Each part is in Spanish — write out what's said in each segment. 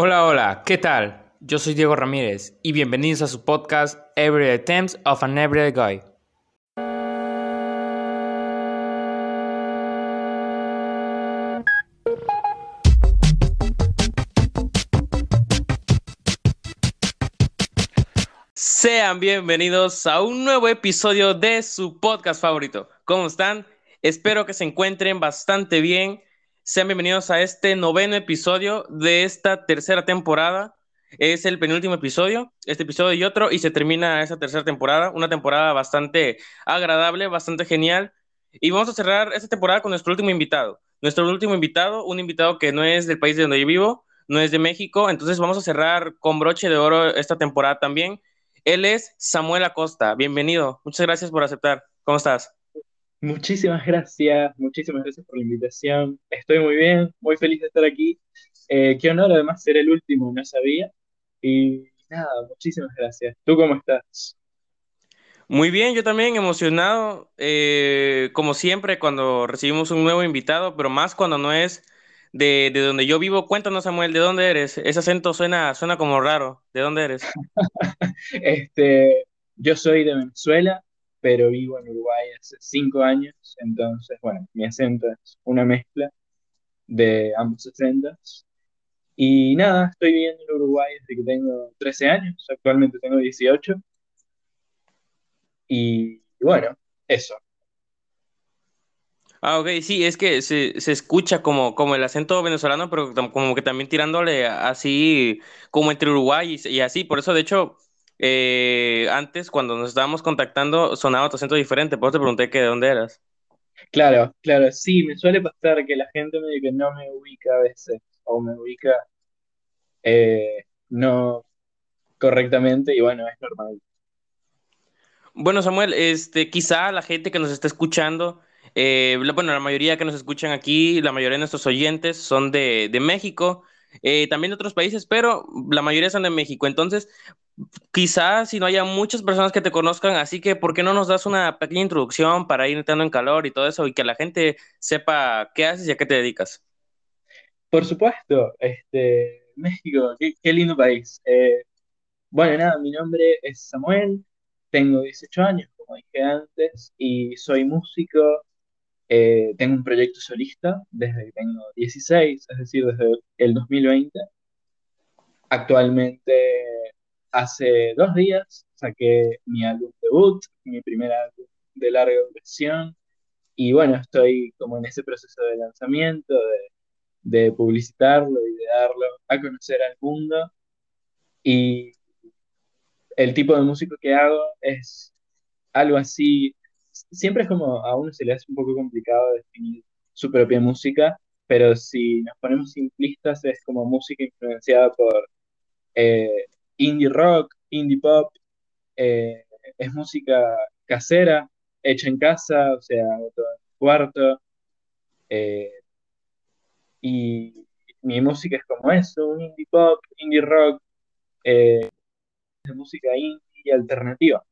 Hola, hola, ¿qué tal? Yo soy Diego Ramírez y bienvenidos a su podcast Everyday Attempts of an Everyday Guy. Sean bienvenidos a un nuevo episodio de su podcast favorito. ¿Cómo están? Espero que se encuentren bastante bien sean bienvenidos a este noveno episodio de esta tercera temporada. Es el penúltimo episodio, este episodio y otro, y se termina esa tercera temporada, una temporada bastante agradable, bastante genial. Y vamos a cerrar esta temporada con nuestro último invitado. Nuestro último invitado, un invitado que no es del país de donde yo vivo, no es de México, entonces vamos a cerrar con broche de oro esta temporada también. Él es Samuel Acosta. Bienvenido. Muchas gracias por aceptar. ¿Cómo estás? Muchísimas gracias, muchísimas gracias por la invitación. Estoy muy bien, muy feliz de estar aquí. Eh, qué honor además ser el último, no sabía. Y nada, muchísimas gracias. ¿Tú cómo estás? Muy bien, yo también emocionado, eh, como siempre, cuando recibimos un nuevo invitado, pero más cuando no es de, de, donde yo vivo. Cuéntanos, Samuel, ¿de dónde eres? Ese acento suena, suena como raro. ¿De dónde eres? este, yo soy de Venezuela, pero vivo en Uruguay hace cinco años, entonces, bueno, mi acento es una mezcla de ambos acentos. Y nada, estoy viviendo en Uruguay desde que tengo 13 años, actualmente tengo 18. Y bueno, eso. Ah, ok, sí, es que se, se escucha como, como el acento venezolano, pero como que también tirándole así, como entre Uruguay y, y así. Por eso, de hecho, eh, antes, cuando nos estábamos contactando, sonaba tu acento diferente, por eso te pregunté que de dónde eras. Claro, claro, sí, me suele pasar que la gente me dice que no me ubica a veces, o me ubica eh, no correctamente, y bueno, es normal. Bueno, Samuel, este, quizá la gente que nos está escuchando, eh, bueno, la mayoría que nos escuchan aquí, la mayoría de nuestros oyentes son de, de México, eh, también de otros países, pero la mayoría son de México. Entonces, quizás si no haya muchas personas que te conozcan, así que ¿por qué no nos das una pequeña introducción para ir entrando en calor y todo eso y que la gente sepa qué haces y a qué te dedicas? Por supuesto, este, México, qué, lindo país. Eh, bueno, nada, mi nombre es Samuel, tengo 18 años, como dije antes, y soy músico. Eh, tengo un proyecto solista desde que tengo 16, es decir, desde el 2020. Actualmente Hace dos días saqué mi álbum debut, mi primer álbum de larga duración, y bueno, estoy como en ese proceso de lanzamiento, de, de publicitarlo y de darlo a conocer al mundo. Y el tipo de música que hago es algo así, siempre es como a uno se le hace un poco complicado definir su propia música, pero si nos ponemos simplistas es como música influenciada por eh, indie rock, indie pop, eh, es música casera, hecha en casa, o sea, en cuarto. Eh, y mi música es como eso, un indie pop, indie rock, de música indie alternativa.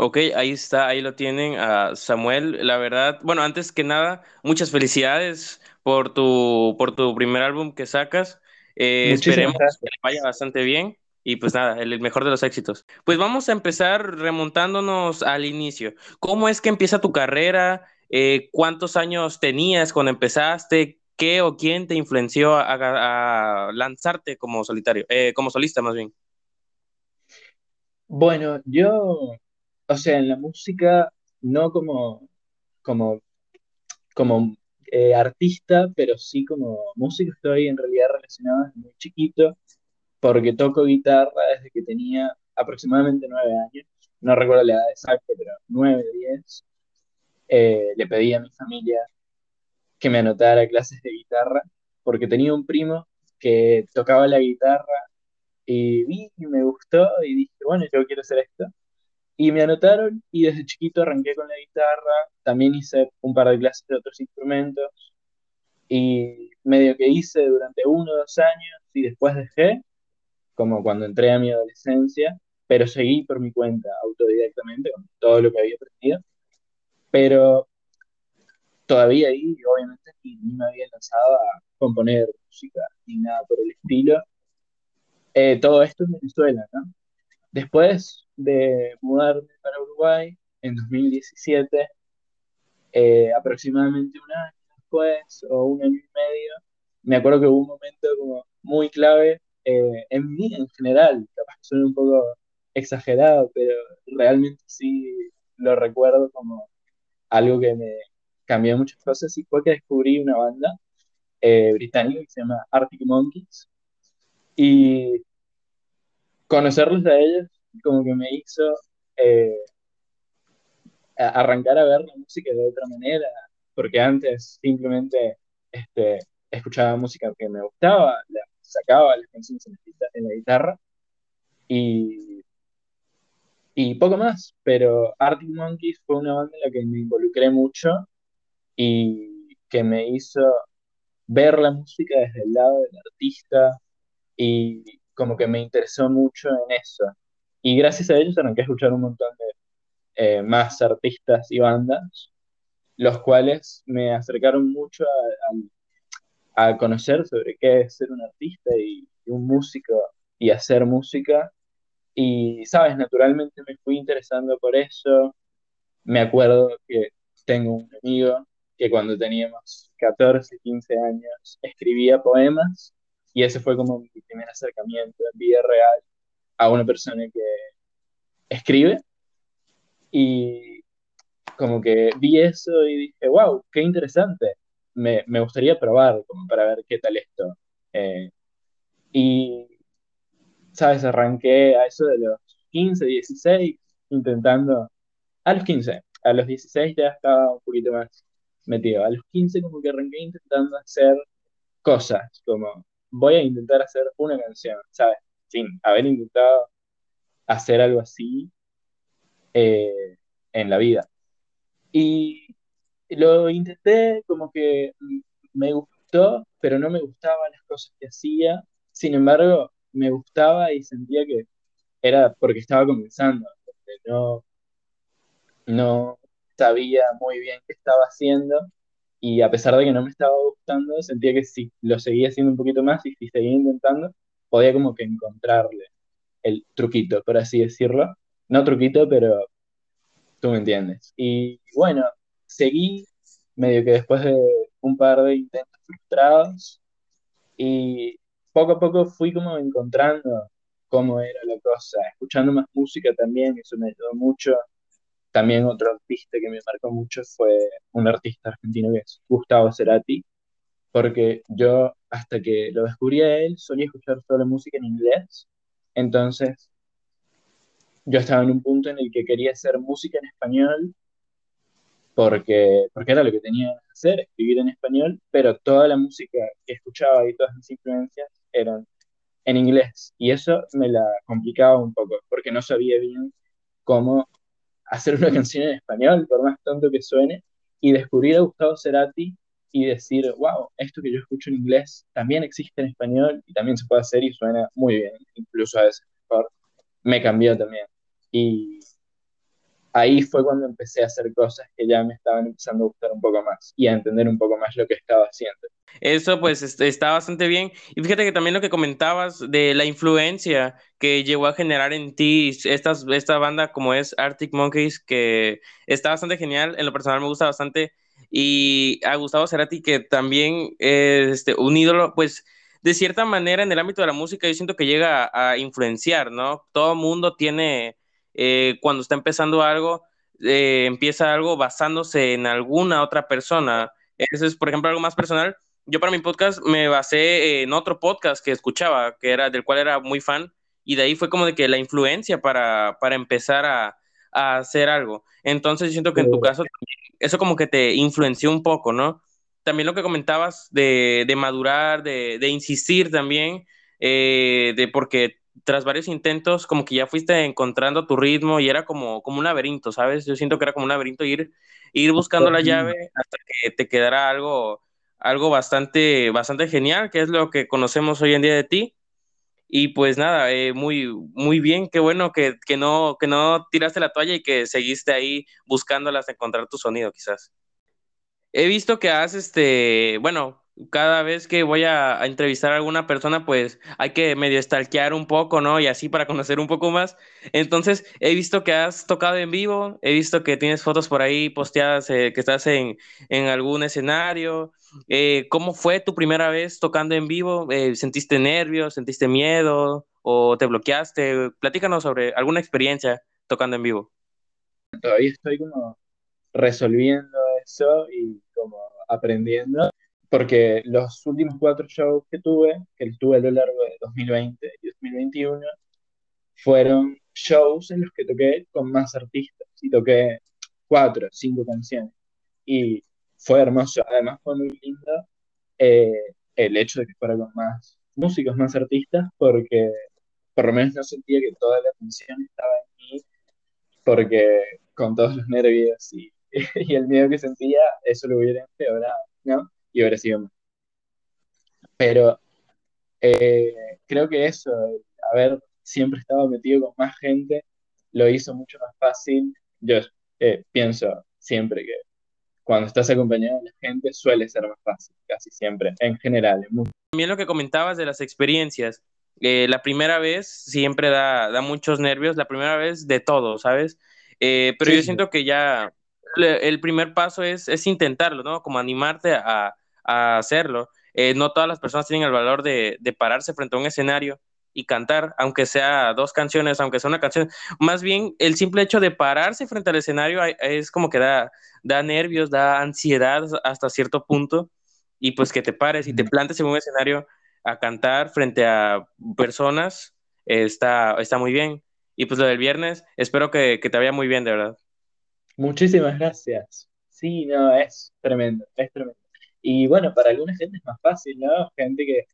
Ok, ahí está, ahí lo tienen a Samuel. La verdad, bueno, antes que nada, muchas felicidades por tu, por tu primer álbum que sacas. Eh, esperemos que le vaya bastante bien y pues nada, el mejor de los éxitos. Pues vamos a empezar remontándonos al inicio. ¿Cómo es que empieza tu carrera? Eh, ¿Cuántos años tenías cuando empezaste? ¿Qué o quién te influenció a, lanzarte como solitario, eh, como solista más bien? Bueno, yo, o sea, en la música, no como, como, como eh, artista, pero sí como músico estoy en realidad relacionado desde muy chiquito, porque toco guitarra desde que tenía aproximadamente nueve años. No recuerdo la edad exacta, pero nueve, diez. Eh, le pedí a mi familia que me anotara clases de guitarra, porque tenía un primo que tocaba la guitarra y vi y me gustó y dije, bueno, yo quiero hacer esto. Y me anotaron y desde chiquito arranqué con la guitarra, también hice un par de clases de otros instrumentos y medio que hice durante uno o dos años y después dejé, como cuando entré a mi adolescencia, pero seguí por mi cuenta autodidactamente con todo lo que había aprendido. Pero todavía ahí, obviamente, ni, me había lanzado a componer música ni nada por el estilo. Eh, todo esto en Venezuela, ¿no? Después de mudarme para Uruguay en 2017, eh, aproximadamente un año después o un año y medio, me acuerdo que hubo un momento como muy clave eh, en mí en general, capaz que suena un poco exagerado, pero realmente sí lo recuerdo como algo que me cambió muchas cosas. Y fue que descubrí una banda eh, británica que se llama Arctic Monkeys. Y conocerlos a ellos como que me hizo eh, arrancar a ver la música de otra manera, porque antes simplemente este, escuchaba música que me gustaba, la, sacaba las canciones en la, guitarra y, y poco más, pero Arctic Monkeys fue una banda en la que me involucré mucho y que me hizo ver la música desde el lado del artista y como que me interesó mucho en eso. Y gracias a ellos arranqué a escuchar un montón de eh, más artistas y bandas, los cuales me acercaron mucho a, conocer sobre qué es ser un artista y, un músico y hacer música. Y, sabes, naturalmente me fui interesando por eso. Me acuerdo que tengo un amigo que cuando teníamos 14, 15 años escribía poemas y ese fue como mi primer acercamiento en vida real a una persona que escribe y como que vi eso y dije, wow, qué interesante, me, me gustaría probar como para ver qué tal esto. Eh, y, sabes, arranqué a eso de los 15, 16, intentando, a los 15, a los 16 ya estaba un poquito más metido, a los 15 como que arranqué intentando hacer cosas, como voy a intentar hacer una canción, ¿sabes? Sin haber intentado hacer algo así eh, en la vida. Y lo intenté, como que me gustó, pero no me gustaban las cosas que hacía. Sin embargo, me gustaba y sentía que era porque estaba comenzando, porque no, no sabía muy bien qué estaba haciendo y a pesar de que no me estaba gustando, sentía que si lo seguía haciendo un poquito más y si seguía intentando, podía como que encontrarle el truquito, por así decirlo. No truquito, pero tú me entiendes. Y bueno, seguí medio que después de un par de intentos frustrados y poco a poco fui como encontrando cómo era la cosa, escuchando más música también, eso me ayudó mucho también otro artista que me marcó mucho fue un artista argentino que es Gustavo Cerati, porque yo hasta que lo descubrí a él solía escuchar solo música en inglés, entonces yo estaba en un punto en el que quería hacer música en español porque, porque era lo que tenía que hacer, escribir en español, pero toda la música que escuchaba y todas mis influencias eran en inglés. Y eso me la complicaba un poco porque no sabía bien cómo hacer una canción en español, por más tonto que suene, y descubrir a Gustavo Cerati y decir, wow, esto que yo escucho en inglés también existe en español y también se puede hacer y suena muy bien, incluso a veces mejor, me cambió también. Y ahí fue cuando empecé a hacer cosas que ya me estaban empezando a gustar un poco más y a entender un poco más lo que estaba haciendo. Eso pues está bastante bien. Y fíjate que también lo que comentabas de la influencia que llegó a generar en ti estas, esta banda como es Arctic Monkeys, que está bastante genial, en lo personal me gusta bastante. Y a Gustavo Cerati, que también es este, un ídolo, pues de cierta manera en el ámbito de la música yo siento que llega a, influenciar, ¿no? Todo mundo tiene, eh, cuando está empezando algo, eh, empieza algo basándose en alguna otra persona. Eso es, por ejemplo, algo más personal yo para mi podcast me basé en otro podcast que escuchaba, que era del cual era muy fan, y de ahí fue como de que la influencia para, para empezar a, a, hacer algo. Entonces, yo siento que en tu caso, eso como que te influenció un poco, ¿no? También lo que comentabas de, de madurar, de, de, insistir también, eh, de porque tras varios intentos, como que ya fuiste encontrando tu ritmo y era como, como un laberinto, ¿sabes? Yo siento que era como un laberinto ir, ir buscando la llave hasta que te quedara algo algo bastante, bastante genial, que es lo que conocemos hoy en día de ti. Y pues nada, eh, muy, muy bien, qué bueno que, no, que no tiraste la toalla y que seguiste ahí buscándolas, encontrar tu sonido quizás. he visto que has, este, bueno, cada vez que voy a, entrevistar a alguna persona, pues hay que medio stalkear un poco, ¿no? Y así para conocer un poco más. Entonces, he visto que has tocado en vivo, he visto que tienes fotos por ahí posteadas, eh, que estás en, en algún escenario. Eh, ¿cómo fue tu primera vez tocando en vivo? Eh, ¿sentiste nervios, sentiste miedo o te bloqueaste? Platícanos sobre alguna experiencia tocando en vivo. Todavía estoy como resolviendo eso y como aprendiendo, porque los últimos cuatro shows que tuve, que tuve a lo largo de 2020 y 2021, fueron shows en los que toqué con más artistas y toqué cuatro, cinco canciones. Y fue hermoso, además fue muy lindo eh, el hecho de que fuera con más músicos, más artistas, porque por lo menos no sentía que toda la atención estaba en mí, porque con todos los nervios y, y el miedo que sentía, eso lo hubiera empeorado, ¿no? Y hubiera sido más. Pero eh, creo que eso, haber siempre estado metido con más gente, lo hizo mucho más fácil. Yo eh, pienso siempre que cuando estás acompañado de la gente suele ser más fácil, casi siempre, en general. En También lo que comentabas de las experiencias. Eh, la primera vez siempre da, da, muchos nervios, la primera vez de todo, ¿sabes? Eh, pero sí, yo siento que ya el primer paso es, es intentarlo, ¿no? Como animarte a, a hacerlo. Eh, no todas las personas tienen el valor de, de, pararse frente a un escenario y cantar, aunque sea dos canciones, aunque sea una canción. Más bien, el simple hecho de pararse frente al escenario es como que da, da nervios, da ansiedad hasta cierto punto. Y pues que te pares y te plantes en un escenario a cantar frente a personas eh, está, está muy bien. Y pues lo del viernes, espero que, que te vaya muy bien, de verdad. Muchísimas gracias. Sí, no, es tremendo, es tremendo. Y bueno, para alguna gente es más fácil, ¿no? Gente que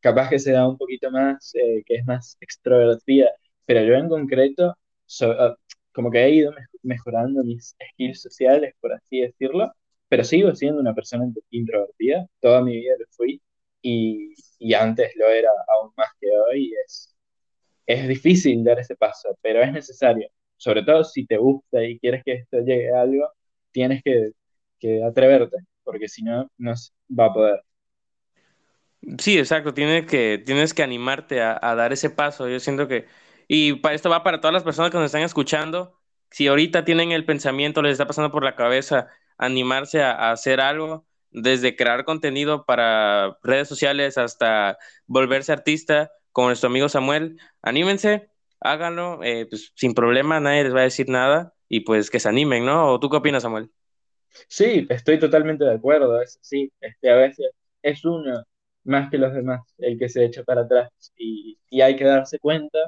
capaz que se da un poquito más, eh, que es más extrovertida, pero yo en concreto, so, uh, como que he ido mejorando mis skills sociales, por así decirlo, pero sigo siendo una persona introvertida, toda mi vida lo fui, y, y antes lo era aún más que hoy, es, es difícil dar ese paso, pero es necesario, sobre todo si te gusta y quieres que esto llegue a algo, tienes que, que atreverte, porque si no, no va a poder. Sí, exacto, tienes que, tienes que animarte a, dar ese paso. Yo siento que, y para esto va para todas las personas que nos están escuchando, si ahorita tienen el pensamiento, les está pasando por la cabeza animarse a, a hacer algo, desde crear contenido para redes sociales hasta volverse artista, como nuestro amigo Samuel, anímense, háganlo, eh, pues, sin problema, nadie les va a decir nada y pues que se animen, ¿no? ¿O tú qué opinas, Samuel? Sí, estoy totalmente de acuerdo, es, sí, este, a veces es uno más que los demás el que se echa para atrás y, y hay que darse cuenta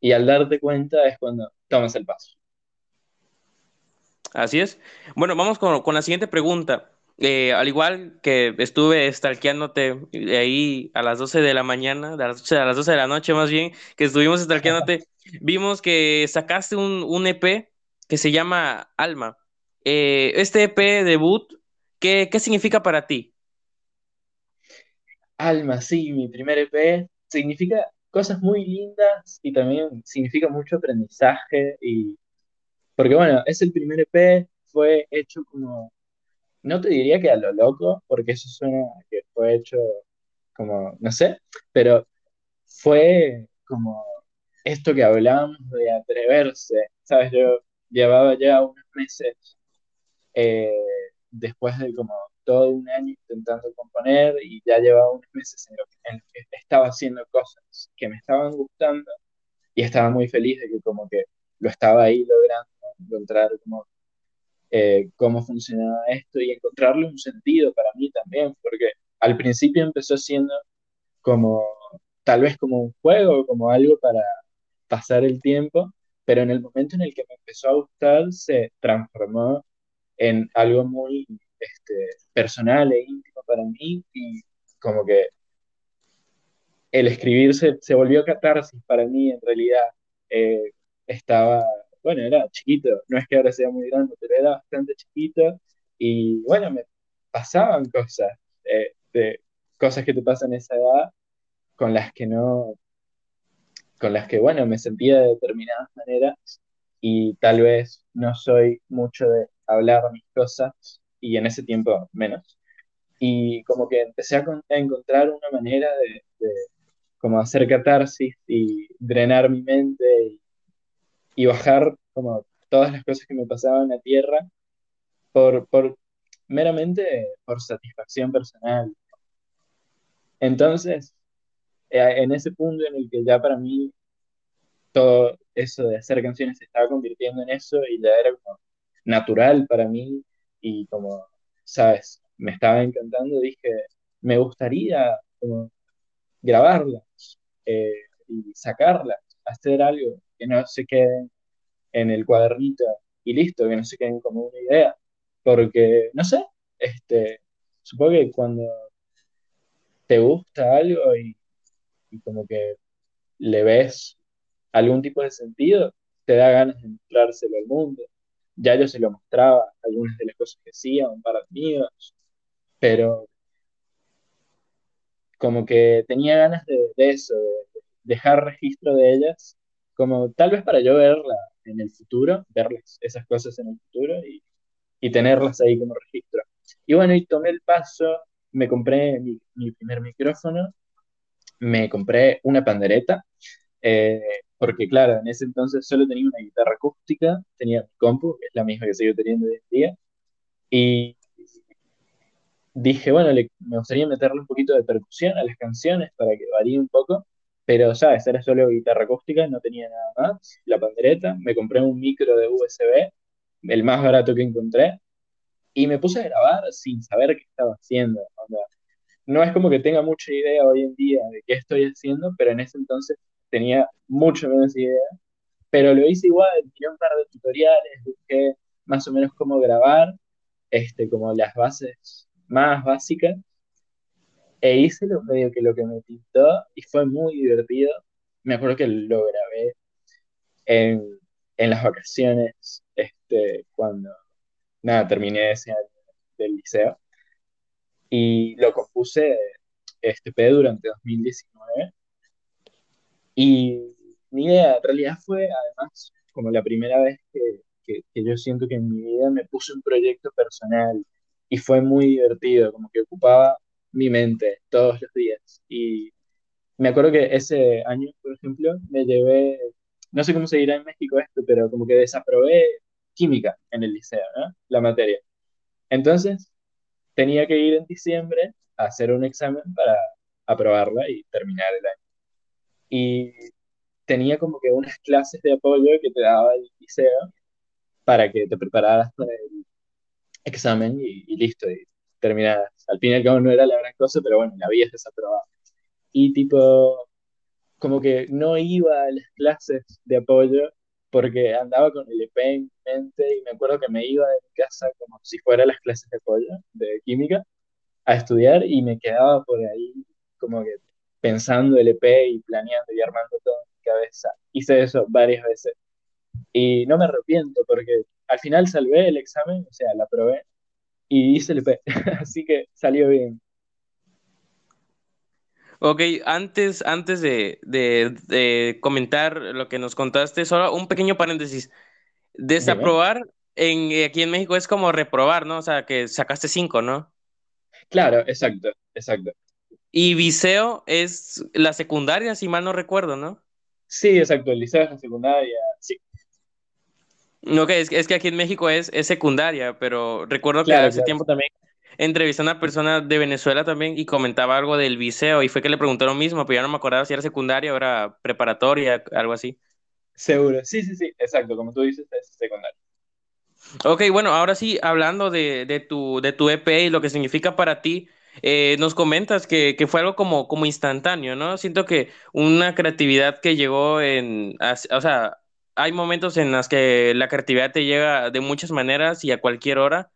y al darte cuenta es cuando tomas el paso. Así es. Bueno, vamos con, con la siguiente pregunta. Eh, al igual que estuve stalkeándote ahí a las 12 de la mañana, de las, a las 12 de la noche más bien, que estuvimos stalkeándote, vimos que sacaste un, un, EP que se llama Alma. Eh, este EP debut, ¿qué, ¿qué significa para ti? Alma, sí, mi primer EP significa cosas muy lindas y también significa mucho aprendizaje y porque bueno, es el primer EP, fue hecho como no te diría que a lo loco, porque eso suena que fue hecho como, no sé, pero fue como esto que hablábamos de atreverse, ¿sabes? Yo llevaba ya unos meses eh, después de como todo un año intentando componer y ya llevaba unos meses en, lo que, en que estaba haciendo cosas que me estaban gustando y estaba muy feliz de que como que lo estaba ahí logrando encontrar como eh, cómo funcionaba esto y encontrarle un sentido para mí también, porque al principio empezó siendo como tal vez como un juego, como algo para pasar el tiempo, pero en el momento en el que me empezó a gustar se transformó en algo muy este, personal e íntimo para mí y como que el escribir se, se volvió catarsis para mí en realidad. Eh, estaba bueno, era chiquito, no es que ahora sea muy grande, pero era bastante chiquito y bueno, me pasaban cosas, eh, de, cosas que te pasan a esa edad con las que no, con las que, bueno, me sentía de determinadas maneras y tal vez no soy mucho de hablar mis cosas y en ese tiempo menos. Y como que empecé a, encontrar una manera de, como hacer catarsis y drenar mi mente y, y, bajar como todas las cosas que me pasaban a tierra por, por meramente por satisfacción personal. Entonces, eh, en ese punto en el que ya para mí todo eso de hacer canciones se estaba convirtiendo en eso y ya era como natural para mí y como, sabes, me estaba encantando, dije, me gustaría como grabarlas eh, y sacarlas, hacer algo que no se queden en el cuadernito y listo, que no se queden como una idea, porque, no sé, este, supongo que cuando te gusta algo y, como que le ves algún tipo de sentido, te da ganas de mostrárselo al mundo. Ya yo se lo mostraba, algunas de las cosas que hacía, un par de amigos, pero como que tenía ganas de, eso, de, dejar registro de ellas, como tal vez para yo verla en el futuro, verlas, esas cosas en el futuro y, y tenerlas ahí como registro. Y bueno, y tomé el paso, me compré mi, primer micrófono, me compré una pandereta, eh, porque claro, en ese entonces solo tenía una guitarra acústica, tenía mi compu, es la misma que sigo teniendo hoy en día, y dije, bueno, me gustaría meterle un poquito de percusión a las canciones para que varíe un poco, pero sabes, era solo guitarra acústica, no tenía nada más, la pandereta, me compré un micro de USB, el más barato que encontré, y me puse a grabar sin saber qué estaba haciendo. no es como que tenga mucha idea hoy en día de qué estoy haciendo, pero en ese entonces tenía mucho menos idea, pero lo hice igual, tiré un par de tutoriales, busqué más o menos cómo grabar, este, como las bases más básicas, e hice lo, medio que lo que me pintó y fue muy divertido. Me acuerdo que lo grabé en, en las vacaciones, este, cuando, nada, terminé ese año del liceo, y lo compuse este, durante 2019 y ni idea, en realidad fue además como la primera vez que, que, yo siento que en mi vida me puse un proyecto personal y fue muy divertido, como que ocupaba mi mente todos los días. Y me acuerdo que ese año, por ejemplo, me llevé, no sé cómo se dirá en México esto, pero como que desaprobé química en el liceo, ¿no? La materia. Entonces, tenía que ir en diciembre a hacer un examen para aprobarla y terminar el año y tenía como que unas clases de apoyo que te daba el liceo para que te prepararas para el examen y, listo, y terminaras. Al fin y al cabo no era la gran cosa, pero bueno, la habías desaprobado. Y tipo, como que no iba a las clases de apoyo porque andaba con el EP en mente y me acuerdo que me iba de mi casa como si fuera las clases de apoyo de química a estudiar y me quedaba por ahí como que pensando el EP y planeando y armando todo en mi cabeza. Hice eso varias veces. Y no me arrepiento porque al final salvé el examen, o sea, la probé y hice el EP. Así que salió bien. Ok, antes, antes de, de, comentar lo que nos contaste, solo un pequeño paréntesis. Desaprobar en, aquí en México es como reprobar, ¿no? O sea, que sacaste cinco, ¿no? Claro, exacto, exacto. Y Viseo es la secundaria, si mal no recuerdo, ¿no? Sí, exacto, el liceo es la secundaria, sí. No, que es, que aquí en México es, es secundaria, pero recuerdo que hace tiempo también entrevisté a una persona de Venezuela también y comentaba algo del viseo y fue que le preguntó lo mismo, pero ya no me acordaba si era secundaria o era preparatoria, algo así. Seguro, sí, sí, sí, exacto, como tú dices, es secundaria. Ok, bueno, ahora sí, hablando de, de, tu, de tu EP y lo que significa para ti, eh, nos comentas que, fue algo como, como instantáneo, ¿no? Siento que una creatividad que llegó en, o sea, hay momentos en los que la creatividad te llega de muchas maneras y a cualquier hora.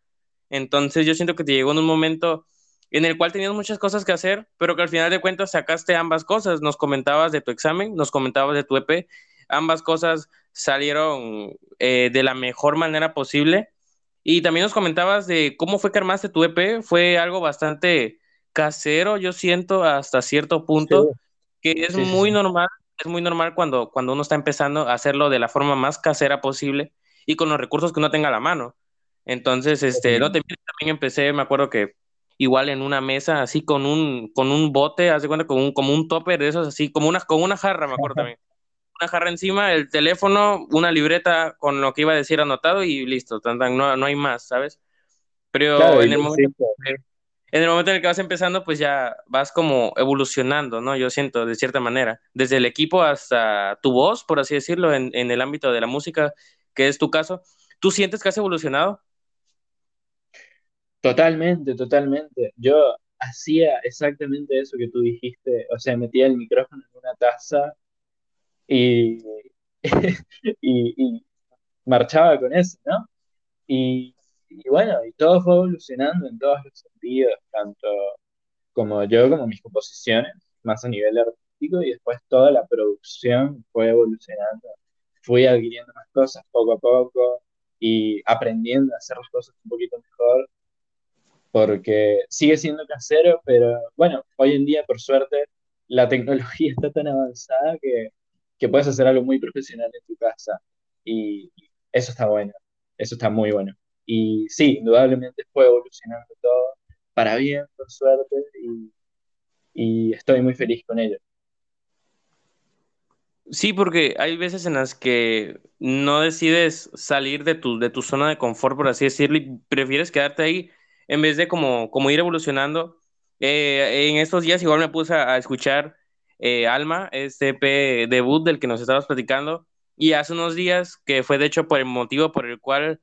Entonces yo siento que te llegó en un momento en el cual tenías muchas cosas que hacer, pero que al final de cuentas sacaste ambas cosas. Nos comentabas de tu examen, nos comentabas de tu EP, ambas cosas salieron eh, de la mejor manera posible. Y también nos comentabas de cómo fue que armaste tu EP, fue algo bastante casero, yo siento, hasta cierto punto, que es muy normal, es muy normal cuando, cuando uno está empezando a hacerlo de la forma más casera posible y con los recursos que uno tenga a la mano. Entonces, este, no te también empecé, me acuerdo que igual en una mesa, así con un, con un bote, haz de cuenta, con un, como un topper de esos, así, como una, con una jarra, me acuerdo también. Una jarra encima, el teléfono, una libreta con lo que iba a decir anotado y listo, no, no hay más, ¿sabes? Pero en, el momento, en el momento en el que vas empezando, pues ya vas como evolucionando, ¿no? Yo siento, de cierta manera, desde el equipo hasta tu voz, por así decirlo, en, en el ámbito de la música, que es tu caso. ¿Tú sientes que has evolucionado? Totalmente, totalmente. Yo hacía exactamente eso que tú dijiste, o sea, metía el micrófono en una taza y, y, marchaba con eso, ¿no? Y, y, bueno, y todo fue evolucionando en todos los sentidos, tanto como yo, como mis composiciones, más a nivel artístico, y después toda la producción fue evolucionando. Fui adquiriendo más cosas poco a poco y aprendiendo a hacer las cosas un poquito mejor porque sigue siendo casero, pero bueno, hoy en día, por suerte, la tecnología está tan avanzada que, que puedes hacer algo muy profesional en tu casa. Y eso está bueno, eso está muy bueno. Y sí, indudablemente fue evolucionando todo para bien, por suerte, y, y estoy muy feliz con ello. Sí, porque hay veces en las que no decides salir de tu, de tu zona de confort, por así decirlo, y prefieres quedarte ahí en vez de como, como ir evolucionando. Eh, en estos días igual me puse a, escuchar eh, Alma, este EP debut del que nos estabas platicando, y hace unos días, que fue de hecho por el motivo por el cual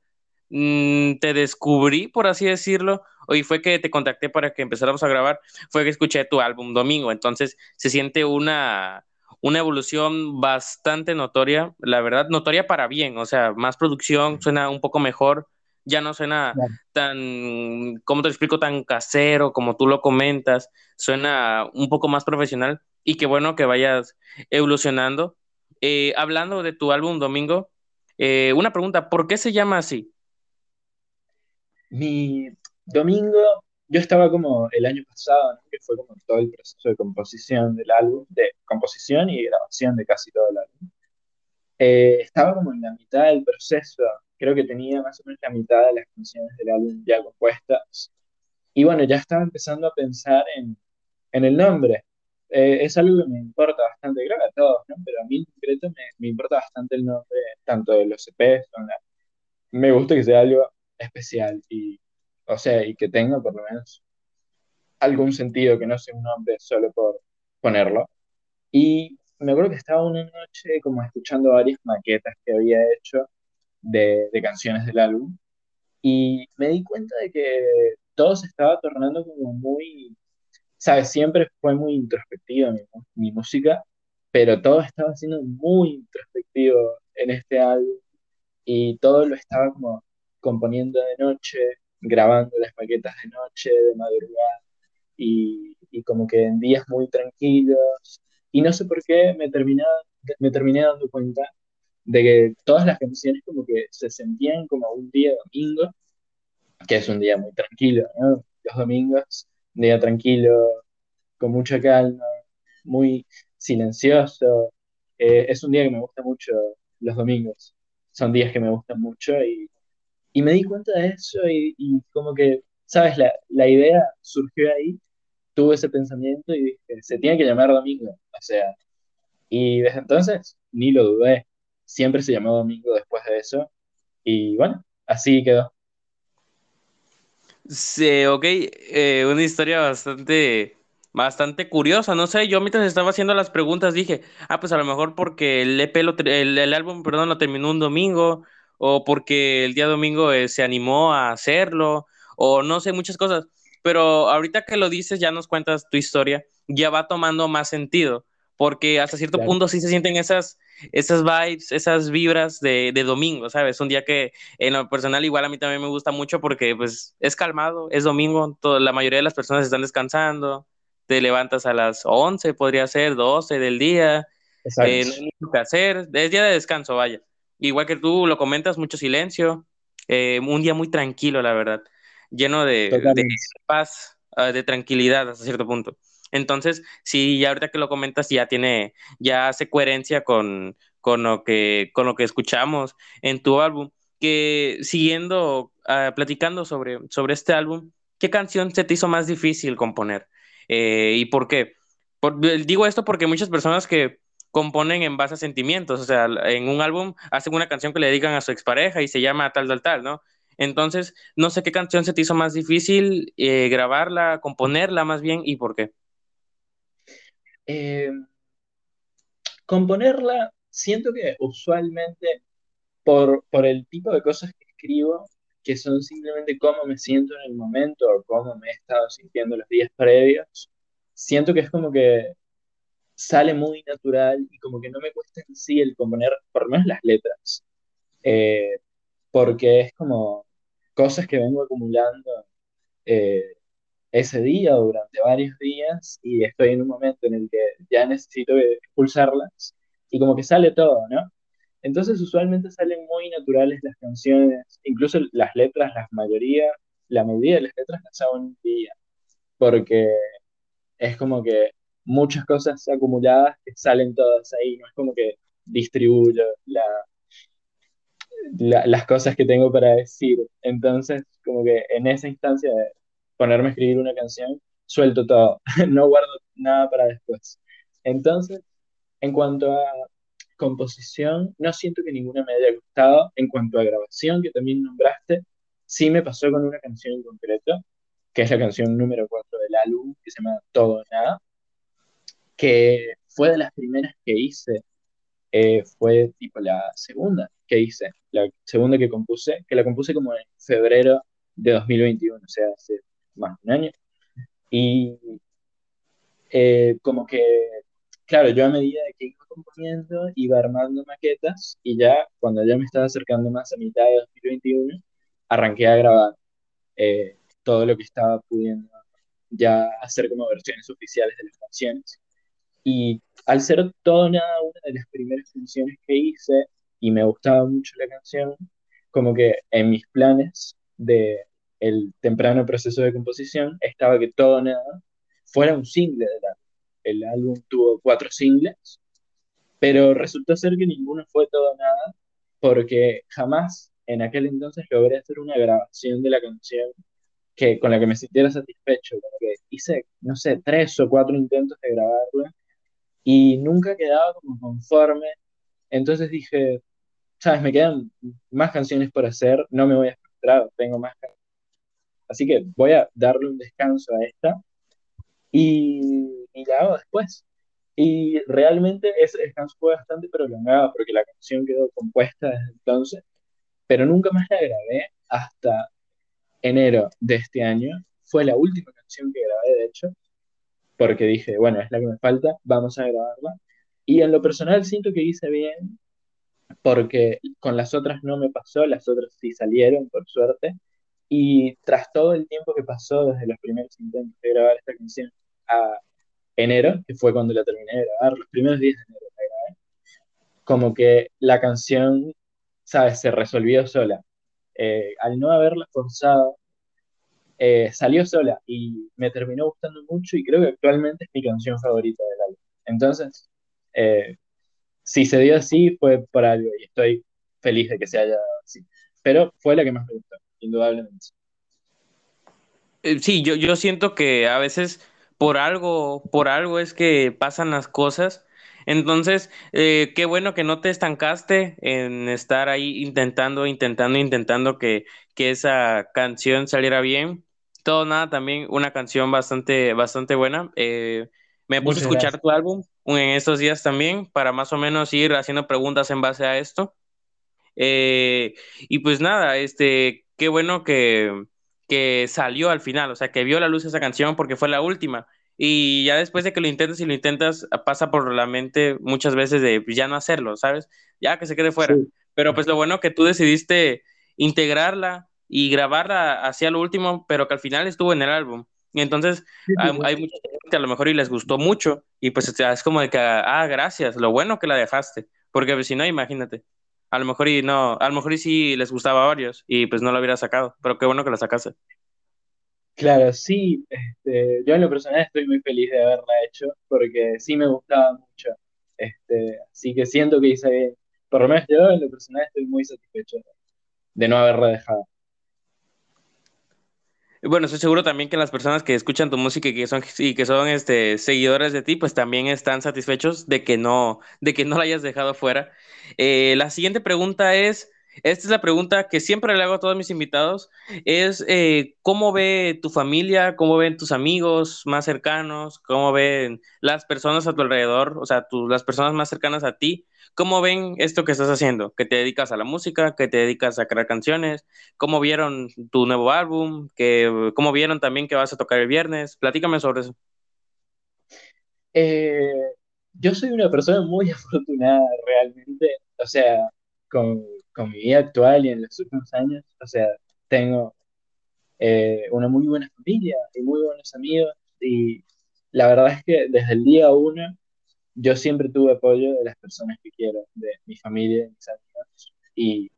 mm, te descubrí, por así decirlo, hoy fue que te contacté para que empezáramos a grabar, fue que escuché tu álbum Domingo, entonces se siente una, una evolución bastante notoria, la verdad, notoria para bien, o sea, más producción, suena un poco mejor, ya no suena tan, ¿cómo te explico? Tan casero como tú lo comentas, suena un poco más profesional y qué bueno que vayas evolucionando. Eh, hablando de tu álbum Domingo, eh, una pregunta, ¿por qué se llama así? Mi Domingo, yo estaba como el año pasado, que fue como todo el proceso de composición del álbum, de composición y grabación de casi todo el álbum. Eh, estaba como en la mitad del proceso creo que tenía más o menos la mitad de las canciones del álbum ya compuestas. Y bueno, ya estaba empezando a pensar en, en el nombre. Eh, es algo que me importa bastante, creo que a todos, ¿no? Pero a mí en concreto me, me importa bastante el nombre, tanto de los EPs, me gusta que sea algo especial y, o sea, y que tenga por lo menos algún sentido, que no sea un nombre solo por ponerlo. Y me acuerdo que estaba una noche como escuchando varias maquetas que había hecho de, canciones del álbum y me di cuenta de que todo se estaba tornando como muy, sabes, siempre fue muy introspectiva mi, música, pero todo estaba siendo muy introspectivo en este álbum y todo lo estaba como componiendo de noche, grabando las maquetas de noche, de madrugada y, como que en días muy tranquilos y no sé por qué me, terminé, me terminé dando cuenta de que todas las canciones como que se sentían como un día domingo, que es un día muy tranquilo, ¿no? Los domingos, un día tranquilo, con mucha calma, muy silencioso. Eh, es un día que me gusta mucho los domingos. Son días que me gustan mucho y, y me di cuenta de eso y, y como que, ¿sabes? La, la, idea surgió ahí, tuve ese pensamiento y dije, se tiene que llamar domingo. O sea, y desde entonces ni lo dudé siempre se llamó Domingo después de eso. Y bueno, así quedó. Sí, ok, eh, una historia bastante, bastante curiosa, no sé, yo mientras estaba haciendo las preguntas dije, ah, pues a lo mejor porque el EP, el, álbum, perdón, lo terminó un domingo, o porque el día domingo eh, se animó a hacerlo, o no sé, muchas cosas, pero ahorita que lo dices, ya nos cuentas tu historia, ya va tomando más sentido, porque hasta cierto punto sí se sienten esas, esas vibes, esas vibras de, de, domingo, ¿sabes? Un día que en lo personal igual a mí también me gusta mucho porque pues es calmado, es domingo, la mayoría de las personas están descansando, te levantas a las 11, podría ser 12 del día, eh, no hay mucho que hacer, es día de descanso, vaya. Igual que tú lo comentas, mucho silencio, eh, un día muy tranquilo, la verdad, lleno de, de paz, ah, de tranquilidad hasta cierto punto. Entonces, sí, ya ahorita que lo comentas, ya tiene, ya hace coherencia con, con, lo que, con lo que escuchamos en tu álbum. que siguiendo, uh, platicando sobre, sobre este álbum, ¿qué canción se te hizo más difícil componer? Eh, ¿Y por qué? Por, digo esto porque muchas personas que componen en base a sentimientos, o sea, en un álbum hacen una canción que le dedican a su expareja y se llama tal, tal, tal, ¿no? Entonces, no sé qué canción se te hizo más difícil eh, grabarla, componerla más bien y por qué. Eh, componerla, siento que usualmente por, por el tipo de cosas que escribo, que son simplemente cómo me siento en el momento o cómo me he estado sintiendo los días previos, siento que es como que sale muy natural y como que no me cuesta en sí el componer por lo menos las letras, eh, porque es como cosas que vengo acumulando eh, ese día o durante varios días y estoy en un momento en el que ya necesito expulsarlas y como que sale todo, ¿no? Entonces usualmente salen muy naturales las canciones, incluso las letras, la mayoría, la mayoría de las letras las en un día, porque es como que muchas cosas acumuladas que salen todas ahí, no es como que distribuyo la, las cosas que tengo para decir. Entonces, como que en esa instancia de ponerme a escribir una canción, suelto todo, no guardo nada para después. Entonces, en cuanto a composición, no siento que ninguna me haya gustado. En cuanto a grabación, que también nombraste, sí me pasó con una canción en concreto, que es la canción número 4 del álbum, que se llama Todo o Nada, que fue de las primeras que hice, eh, fue tipo la segunda que hice, la segunda que compuse, que la compuse como en febrero de 2021, o sea, hace más de un año. Y eh, como que, claro, yo a medida que iba componiendo, iba armando maquetas y ya cuando ya me estaba acercando más a mitad de 2021, arranqué a grabar eh, todo lo que estaba pudiendo ya hacer como versiones oficiales de las canciones. Y al ser toda una, de las primeras canciones que hice y me gustaba mucho la canción, como que en mis planes de el temprano proceso de composición estaba que todo nada fuera un single del álbum. El álbum tuvo cuatro singles, pero resultó ser que ninguno fue todo nada porque jamás en aquel entonces logré hacer una grabación de la canción que, con la que me sintiera satisfecho. Como que hice, no sé, tres o cuatro intentos de grabarla y nunca quedaba como conforme. Entonces dije, sabes, me quedan más canciones por hacer, no me voy a frustrar, tengo más canciones. Así que voy a darle un descanso a esta y, y la hago después. Y realmente ese descanso fue bastante prolongado porque la canción quedó compuesta desde entonces, pero nunca más la grabé hasta enero de este año. Fue la última canción que grabé, de hecho, porque dije, bueno, es la que me falta, vamos a grabarla. Y en lo personal siento que hice bien, porque con las otras no me pasó, las otras sí salieron, por suerte. Y tras todo el tiempo que pasó desde los primeros intentos de grabar esta canción a enero, que fue cuando la terminé de grabar, los primeros días de enero la grabé, como que la canción, ¿sabes?, se resolvió sola. Eh, al no haberla forzado, eh, salió sola y me terminó gustando mucho y creo que actualmente es mi canción favorita del álbum. Entonces, eh, si se dio así fue por algo y estoy feliz de que se haya dado así. Pero fue la que más me gustó, indudablemente. Eh, sí, yo, yo siento que a veces por algo, por algo es que pasan las cosas. Entonces, qué bueno que no te estancaste en estar ahí intentando, intentando, intentando que, que esa canción saliera bien. Todo Nada también una canción bastante, bastante buena. Eh, me puse a escuchar tu álbum en estos días también para más o menos ir haciendo preguntas en base a esto. Eh, y pues nada, este, qué bueno que, que salió al final, o sea, que vio la luz esa canción porque fue la última. Y ya después de que lo intentas y lo intentas, pasa por la mente muchas veces de ya no hacerlo, ¿sabes? Ya que se quede fuera. Pero pues lo bueno que tú decidiste integrarla, y grabarla hacia lo último, pero que al final estuvo en el álbum. Y entonces hay, mucha gente a lo mejor y les gustó mucho y pues es como de que, ah, gracias, lo bueno que la dejaste, porque pues, si no, imagínate, a lo mejor y no, a lo mejor y sí les gustaba a varios y pues no lo hubiera sacado, pero qué bueno que la sacaste. Claro, sí, este, yo en lo personal estoy muy feliz de haberla hecho porque sí me gustaba mucho, este, así que siento que hice bien, por lo menos yo en lo personal estoy muy satisfecho. de no haberla dejado. Bueno, estoy seguro también que las personas que escuchan tu música y que son, y que son este, seguidores de ti, pues también están satisfechos de que no, de que no la hayas dejado fuera. Eh, la siguiente pregunta es, esta es la pregunta que siempre le hago a todos mis invitados, es eh, ¿cómo ve tu familia, cómo ven tus amigos más cercanos, cómo ven las personas a tu alrededor, o sea, las personas más cercanas a ti, cómo ven esto que estás haciendo, que te dedicas a la música, que te dedicas a crear canciones, cómo vieron tu nuevo álbum, que, cómo vieron también que vas a tocar el viernes, platícame sobre eso. Eh, yo soy una persona muy afortunada realmente, o sea, con con mi vida actual y en los últimos años, o sea, tengo eh, una muy buena familia y muy buenos amigos y la verdad es que desde el día uno yo siempre tuve apoyo de las personas que quiero, de mi familia y mis amigos y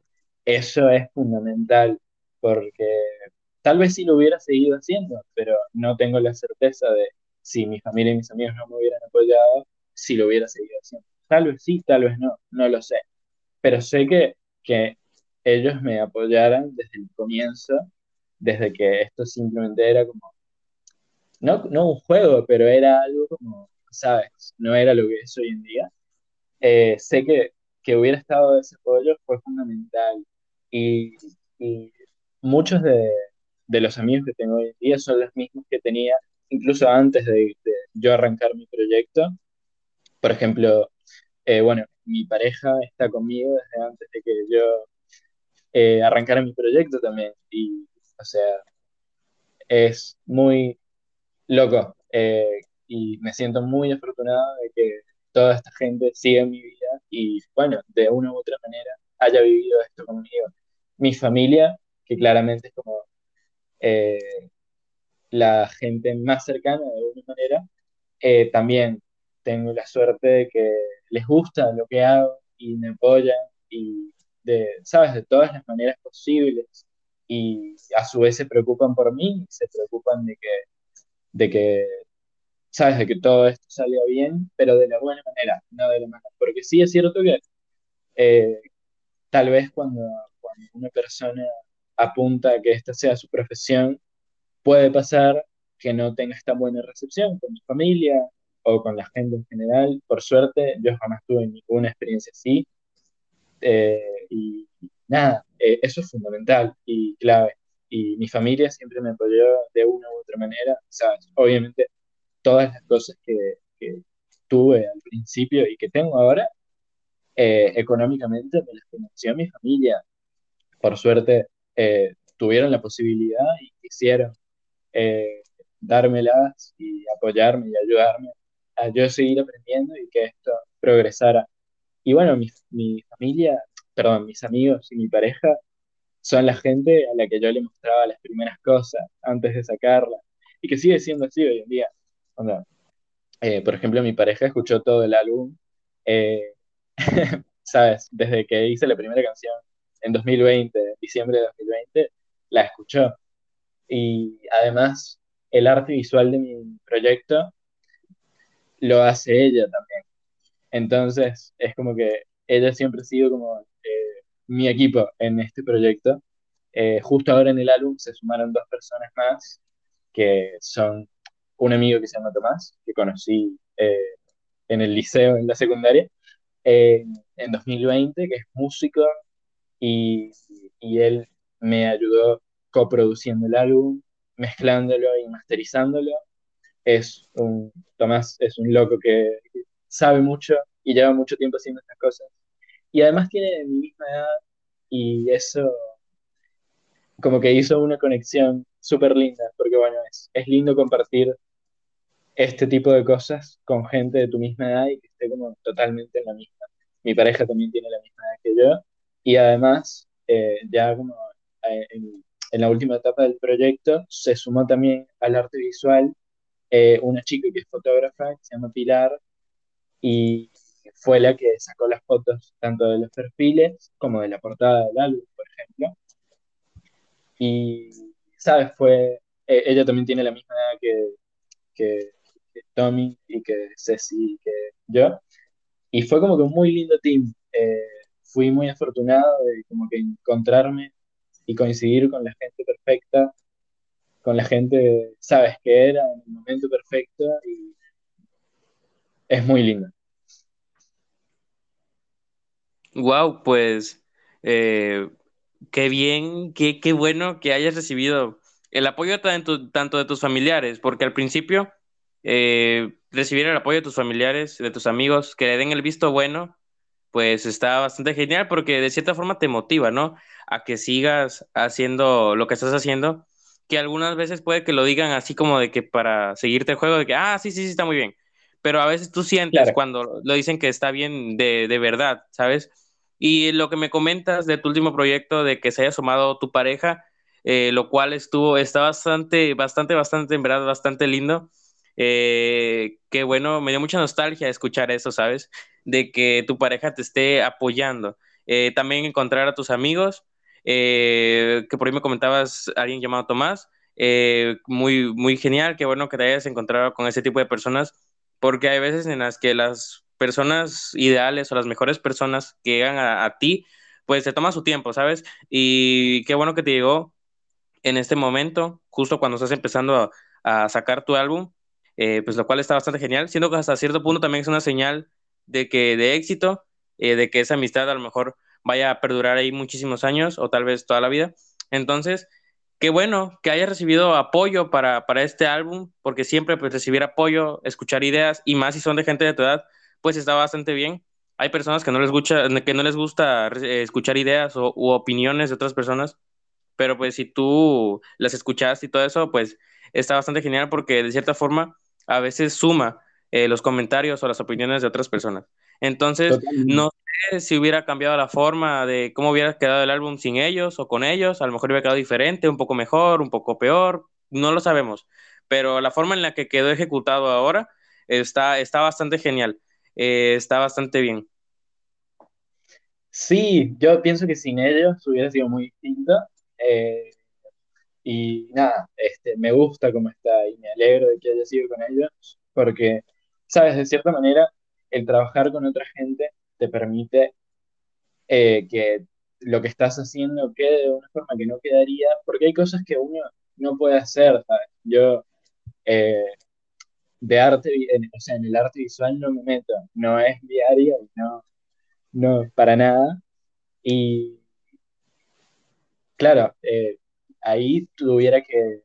eso es fundamental porque tal vez sí lo hubiera seguido haciendo, pero no tengo la certeza de si mi familia y mis amigos no me hubieran apoyado, si lo hubiera seguido haciendo. Tal vez sí, tal vez no, no lo sé. Pero sé que que ellos me apoyaran desde el comienzo, desde que esto simplemente era como, no, no un juego, pero era algo como, ¿sabes? No era lo que es hoy en día. Eh, sé que, que hubiera estado ese apoyo fue fundamental y, y muchos de, de, los amigos que tengo hoy en día son los mismos que tenía incluso antes de, de yo arrancar mi proyecto. Por ejemplo, eh, bueno, mi pareja está conmigo desde antes de que yo eh, arrancara mi proyecto también. Y, o sea, es muy loco. Eh, y me siento muy afortunado de que toda esta gente siga mi vida y, bueno, de una u otra manera haya vivido esto conmigo. Mi familia, que claramente es como la gente más cercana de alguna manera, también tengo la suerte de que les gusta lo que hago y me apoyan y de, sabes, de todas las maneras posibles. Y a su vez se preocupan por mí, se preocupan de que, de que, sabes, de que todo esto salga bien, pero de la buena manera, no de la mala. Porque sí es cierto que eh, tal vez cuando, una persona apunta a que esta sea su profesión, puede pasar que no tenga esta buena recepción con su familia, o con la gente en general. Por suerte, yo jamás tuve ninguna experiencia así. Eh, y nada, eh, eso es fundamental y clave. Y mi familia siempre me apoyó de una u otra manera. ¿sabes? Obviamente, todas las cosas que, que tuve al principio y que tengo ahora, eh, económicamente me las financió mi familia. Por suerte, tuvieron la posibilidad y quisieron dármelas y apoyarme y ayudarme a yo seguir aprendiendo y que esto progresara. Y bueno, mi, mi familia, perdón, mis amigos y mi pareja son la gente a la que yo le mostraba las primeras cosas antes de sacarla y que sigue siendo así hoy en día. Eh, por ejemplo, mi pareja escuchó todo el álbum, eh, ¿sabes? Desde que hice la primera canción en 2020, diciembre de 2020, la escuchó. Y además, el arte visual de mi proyecto lo hace ella también. Entonces, es como que ella siempre ha sido como eh, mi equipo en este proyecto. Eh, justo ahora en el álbum se sumaron dos personas más, que son un amigo que se llama Tomás, que conocí eh, en el liceo, en la secundaria, en 2020, que es músico, y, y él me ayudó coproduciendo el álbum, mezclándolo y masterizándolo, es un, Tomás es un loco que sabe mucho y lleva mucho tiempo haciendo estas cosas. Y además tiene mi misma edad y eso como que hizo una conexión súper linda, porque bueno, es, es lindo compartir este tipo de cosas con gente de tu misma edad y que esté como totalmente en la misma. Mi pareja también tiene la misma edad que yo y además eh, ya como eh, en, en, la última etapa del proyecto se sumó también al arte visual eh, una chica que es fotógrafa, que se llama Pilar, y fue la que sacó las fotos tanto de los perfiles como de la portada del álbum, por ejemplo. Y, ¿sabes? Fue, eh, ella también tiene la misma edad que, que, Tommy y que Ceci y que yo. Y fue como que un muy lindo team. Eh, fui muy afortunado de como que encontrarme y coincidir con la gente perfecta, con la gente, sabes que era en el momento perfecto y es muy lindo. Wow, pues eh, qué bien, qué, qué bueno que hayas recibido el apoyo tanto, tanto de tus familiares, porque al principio eh, recibir el apoyo de tus familiares, de tus amigos, que le den el visto bueno, pues está bastante genial porque de cierta forma te motiva, ¿no? A que sigas haciendo lo que estás haciendo, que algunas veces puede que lo digan así como de que para seguirte el juego, de que, ah, sí, sí, sí, está muy bien, pero a veces tú sientes cuando lo dicen que está bien de, de verdad, ¿sabes? Y lo que me comentas de tu último proyecto, de que se haya sumado tu pareja, eh, lo cual estuvo, está bastante, bastante, bastante, en verdad, bastante lindo. Eh, que bueno, me dio mucha nostalgia escuchar eso, ¿sabes? De que tu pareja te esté apoyando. Eh, también encontrar a tus amigos, que por ahí me comentabas alguien llamado Tomás, muy, muy genial, qué bueno que te hayas encontrado con ese tipo de personas, porque hay veces en las que las personas ideales o las mejores personas que llegan a, ti, pues se toma su tiempo, ¿sabes? Y qué bueno que te llegó en este momento, justo cuando estás empezando a, sacar tu álbum, eh, pues lo cual está bastante genial, siendo que hasta cierto punto también es una señal de que de éxito, eh, de que esa amistad a lo mejor vaya a perdurar ahí muchísimos años o tal vez toda la vida. Entonces, qué bueno que hayas recibido apoyo para, para este álbum, porque siempre pues recibir apoyo, escuchar ideas y más si son de gente de tu edad, pues está bastante bien. Hay personas que no les gusta, que no les gusta eh, escuchar ideas o, u opiniones de otras personas, pero pues si tú las escuchas y todo eso, pues está bastante genial porque de cierta forma a veces suma eh, los comentarios o las opiniones de otras personas. Entonces, no sé si hubiera cambiado la forma de cómo hubiera quedado el álbum sin ellos o con ellos, a lo mejor hubiera quedado diferente, un poco mejor, un poco peor, no lo sabemos, pero la forma en la que quedó ejecutado ahora está, está bastante genial, eh, está bastante bien. Sí, yo pienso que sin ellos hubiera sido muy distinto. Eh, y nada, este, me gusta cómo está y me alegro de que haya sido con ellos, porque, sabes, de cierta manera, el trabajar con otra gente te permite eh, que lo que estás haciendo quede de una forma que no quedaría, porque hay cosas que uno no puede hacer, ¿sabes? Yo, eh, de arte, o sea, en el arte visual no me meto, no es diario, no, no, para nada. Y claro, eh, ahí tuviera que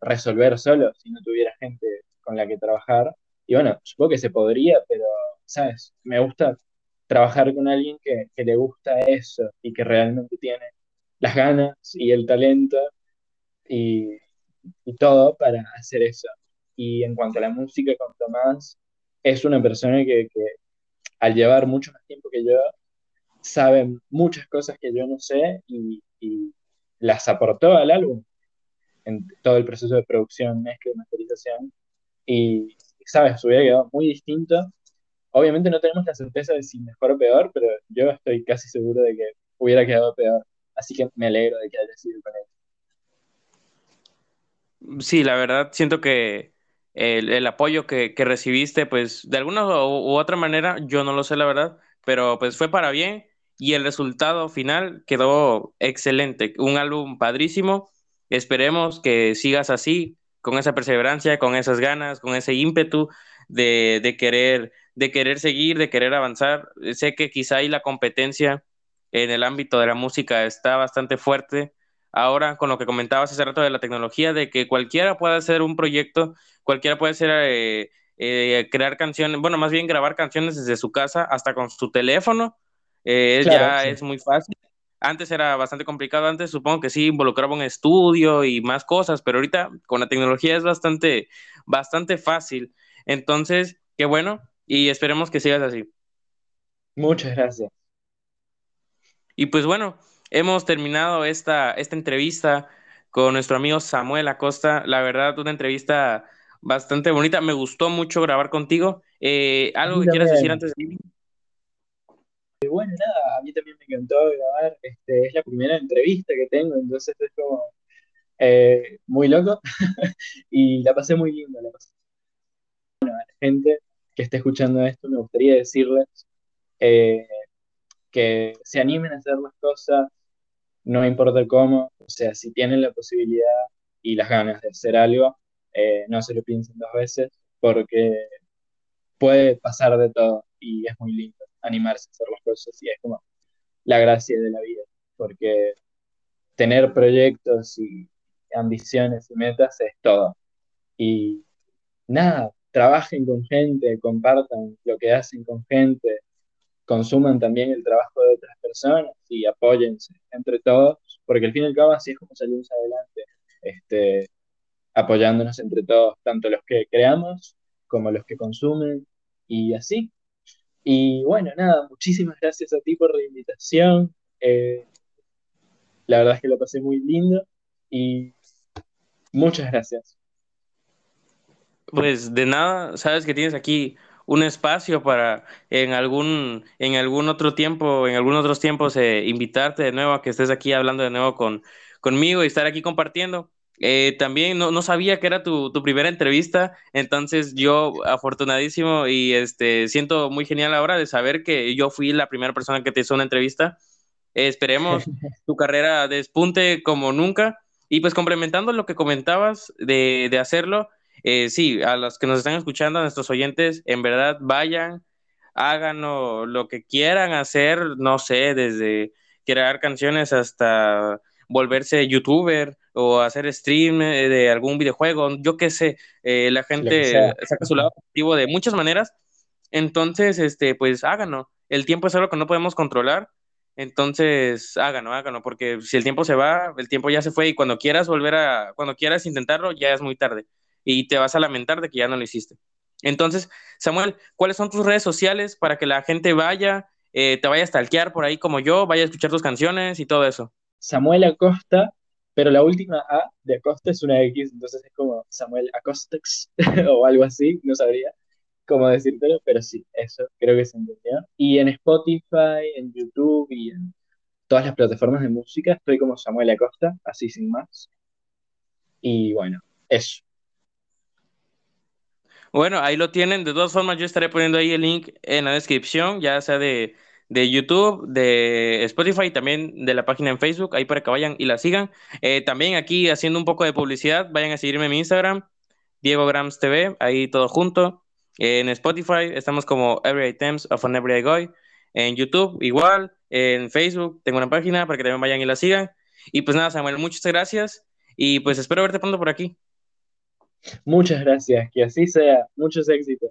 resolver solo si no tuviera gente con la que trabajar. Y bueno, supongo que se podría, pero, ¿sabes? Me gusta trabajar con alguien que, le gusta eso y que realmente tiene las ganas y el talento y, todo para hacer eso. Y en cuanto a la música con Tomás, es una persona que, que al llevar mucho más tiempo que yo, sabe muchas cosas que yo no sé y, las aportó al álbum en todo el proceso de producción, mezcla y masterización. Y, sabes, hubiera quedado muy distinto. Obviamente no tenemos la certeza de si mejor o peor, pero yo estoy casi seguro de que hubiera quedado peor. Así que me alegro de que haya sido con él. Sí, la verdad, siento que el, apoyo que, recibiste, pues de alguna u, otra manera, yo no lo sé, la verdad, pero pues fue para bien y el resultado final quedó excelente. Un álbum padrísimo. Esperemos que sigas así, con esa perseverancia, con esas ganas, con ese ímpetu de, querer, de querer seguir, de querer avanzar. Sé que quizá ahí la competencia en el ámbito de la música está bastante fuerte. Ahora, con lo que comentabas hace rato de la tecnología, de que cualquiera puede hacer un proyecto, cualquiera puede hacer, eh, eh, crear canciones, bueno, más bien grabar canciones desde su casa, hasta con su teléfono, eh, ya es muy fácil. Antes era bastante complicado, antes supongo que sí involucraba un estudio y más cosas, pero ahorita con la tecnología es bastante, bastante fácil. Entonces, qué bueno y esperemos que sigas así. Muchas gracias. Y pues bueno, hemos terminado esta, esta entrevista con nuestro amigo Samuel Acosta. La verdad, una entrevista bastante bonita. Me gustó mucho grabar contigo. Eh, ¿Algo que quieras decir antes de bueno, nada, a mí también me encantó grabar. Este, es la primera entrevista que tengo, entonces es como eh, muy loco y la pasé muy linda. La pasé. Bueno, a la gente que esté escuchando esto, me gustaría decirles eh, que se animen a hacer las cosas, no importa cómo, o sea, si tienen la posibilidad y las ganas de hacer algo, eh, no se lo piensen dos veces, porque puede pasar de todo y es muy lindo animarse a hacer las cosas y es como la gracia de la vida, porque tener proyectos y ambiciones y metas es todo. Y nada, trabajen con gente, compartan lo que hacen con gente, consuman también el trabajo de otras personas y apóyense entre todos, porque al fin y al cabo así es como salimos adelante, este, apoyándonos entre todos, tanto los que creamos como los que consumen y así. Y bueno, nada, muchísimas gracias a ti por la invitación. Eh, la verdad es que lo pasé muy lindo y muchas gracias. Pues de nada, sabes que tienes aquí un espacio para en algún, en algún otro tiempo, en algunos otros tiempos, eh, invitarte de nuevo a que estés aquí hablando de nuevo con, conmigo y estar aquí compartiendo. Eh, también no, no, sabía que era tu, tu, primera entrevista, entonces yo afortunadísimo y este, siento muy genial ahora de saber que yo fui la primera persona que te hizo una entrevista. esperemos tu carrera despunte como nunca. Y pues complementando lo que comentabas de, de hacerlo, eh, sí, a los que nos están escuchando, a nuestros oyentes, en verdad vayan, hagan lo que quieran hacer, no sé, desde crear canciones hasta volverse youtuber o hacer stream eh, de algún videojuego, yo qué sé, eh, la gente saca su lado activo de muchas maneras, entonces, este, pues háganlo, el tiempo es algo que no podemos controlar, entonces háganlo, háganlo, porque si el tiempo se va, el tiempo ya se fue y cuando quieras volver a, cuando quieras intentarlo, ya es muy tarde y te vas a lamentar de que ya no lo hiciste. Entonces, Samuel, ¿cuáles son tus redes sociales para que la gente vaya, eh, te vaya a stalkear por ahí como yo, vaya a escuchar tus canciones y todo eso? Samuel Acosta, pero la última A de Acosta es una X, entonces es como Samuel Acostex o algo así, no sabría cómo decírtelo, pero sí, eso creo que se entendió. Y en Spotify, en YouTube y en todas las plataformas de música estoy como Samuel Acosta, así sin más. Y bueno, eso. Bueno, ahí lo tienen. De todas formas, yo estaré poniendo ahí el link en la descripción, ya sea de, YouTube, de Spotify también de la página en Facebook, ahí para que vayan y la sigan. Eh, también aquí haciendo un poco de publicidad, vayan a seguirme en mi Instagram, Diego Grams TV, ahí todo junto. en Spotify estamos como Everyday Times of an Guy. En YouTube igual, en Facebook tengo una página para que también vayan y la sigan. Y pues nada, Samuel, muchas gracias y pues espero verte pronto por aquí. Muchas gracias, que así sea. Muchos éxitos.